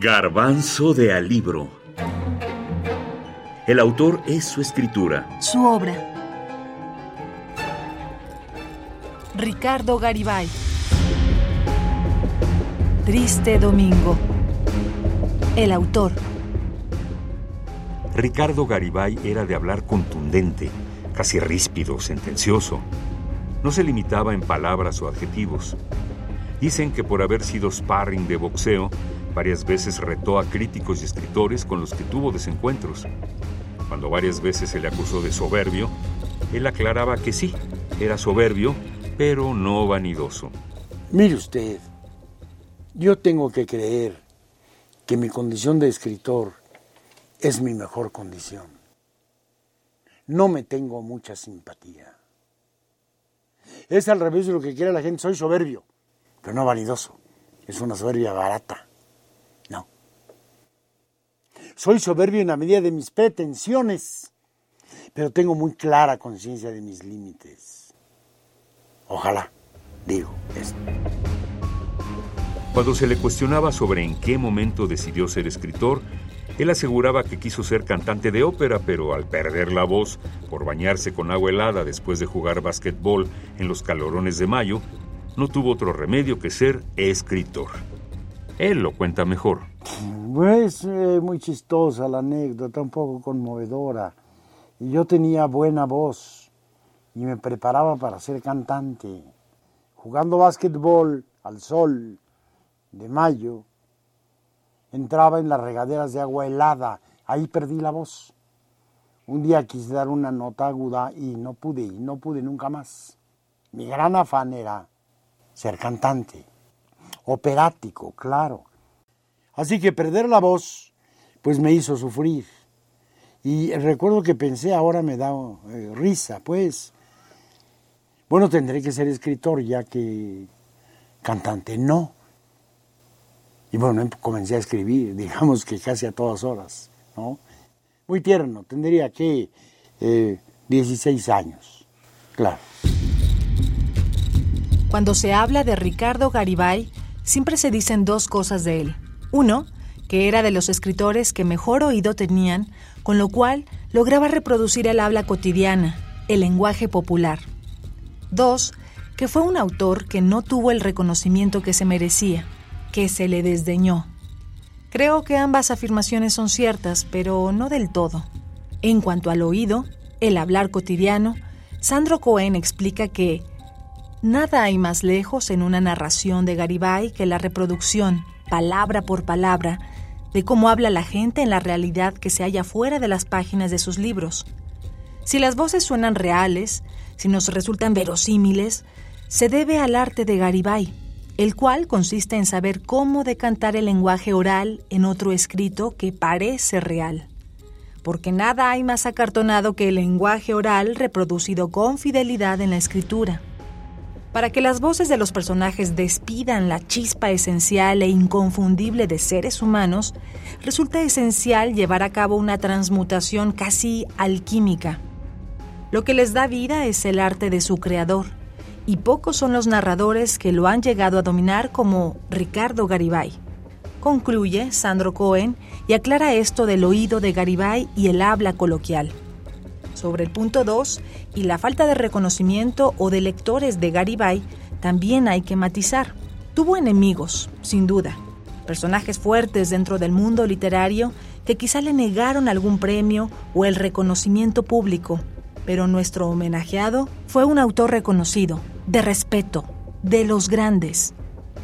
Garbanzo de Alibro. El autor es su escritura. Su obra. Ricardo Garibay. Triste Domingo. El autor. Ricardo Garibay era de hablar contundente, casi ríspido, sentencioso. No se limitaba en palabras o adjetivos. Dicen que por haber sido sparring de boxeo, varias veces retó a críticos y escritores con los que tuvo desencuentros. Cuando varias veces se le acusó de soberbio, él aclaraba que sí, era soberbio, pero no vanidoso. Mire usted, yo tengo que creer que mi condición de escritor es mi mejor condición. No me tengo mucha simpatía. Es al revés de lo que quiere la gente, soy soberbio pero no vanidoso. Es una soberbia barata. Soy soberbio en la medida de mis pretensiones, pero tengo muy clara conciencia de mis límites. Ojalá, digo esto. Cuando se le cuestionaba sobre en qué momento decidió ser escritor, él aseguraba que quiso ser cantante de ópera, pero al perder la voz por bañarse con agua helada después de jugar básquetbol en los calorones de mayo, no tuvo otro remedio que ser escritor. Él lo cuenta mejor. Pues eh, muy chistosa la anécdota, un poco conmovedora. Yo tenía buena voz y me preparaba para ser cantante. Jugando básquetbol al sol de mayo, entraba en las regaderas de agua helada. Ahí perdí la voz. Un día quise dar una nota aguda y no pude, y no pude nunca más. Mi gran afán era ser cantante, operático, claro. Así que perder la voz, pues me hizo sufrir. Y recuerdo que pensé, ahora me da eh, risa, pues. Bueno, tendré que ser escritor ya que cantante no. Y bueno, em, comencé a escribir, digamos que casi a todas horas, ¿no? Muy tierno, tendría que 16 eh, años, claro. Cuando se habla de Ricardo Garibay, siempre se dicen dos cosas de él. Uno, que era de los escritores que mejor oído tenían, con lo cual lograba reproducir el habla cotidiana, el lenguaje popular. Dos, que fue un autor que no tuvo el reconocimiento que se merecía, que se le desdeñó. Creo que ambas afirmaciones son ciertas, pero no del todo. En cuanto al oído, el hablar cotidiano, Sandro Cohen explica que Nada hay más lejos en una narración de Garibay que la reproducción, palabra por palabra, de cómo habla la gente en la realidad que se halla fuera de las páginas de sus libros. Si las voces suenan reales, si nos resultan verosímiles, se debe al arte de Garibay, el cual consiste en saber cómo decantar el lenguaje oral en otro escrito que parece real. Porque nada hay más acartonado que el lenguaje oral reproducido con fidelidad en la escritura. Para que las voces de los personajes despidan la chispa esencial e inconfundible de seres humanos, resulta esencial llevar a cabo una transmutación casi alquímica. Lo que les da vida es el arte de su creador, y pocos son los narradores que lo han llegado a dominar como Ricardo Garibay. Concluye Sandro Cohen y aclara esto del oído de Garibay y el habla coloquial. Sobre el punto 2 y la falta de reconocimiento o de lectores de Garibay, también hay que matizar. Tuvo enemigos, sin duda, personajes fuertes dentro del mundo literario que quizá le negaron algún premio o el reconocimiento público, pero nuestro homenajeado fue un autor reconocido, de respeto, de los grandes.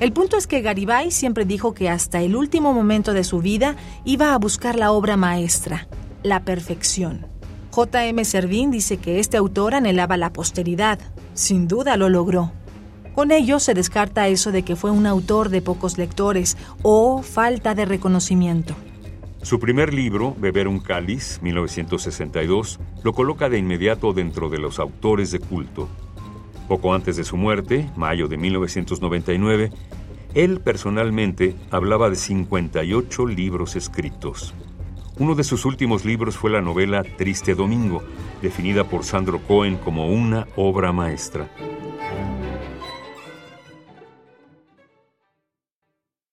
El punto es que Garibay siempre dijo que hasta el último momento de su vida iba a buscar la obra maestra, la perfección. J.M. Servín dice que este autor anhelaba la posteridad. Sin duda lo logró. Con ello se descarta eso de que fue un autor de pocos lectores o falta de reconocimiento. Su primer libro, Beber un cáliz, 1962, lo coloca de inmediato dentro de los autores de culto. Poco antes de su muerte, mayo de 1999, él personalmente hablaba de 58 libros escritos. Uno de sus últimos libros fue la novela Triste Domingo, definida por Sandro Cohen como una obra maestra.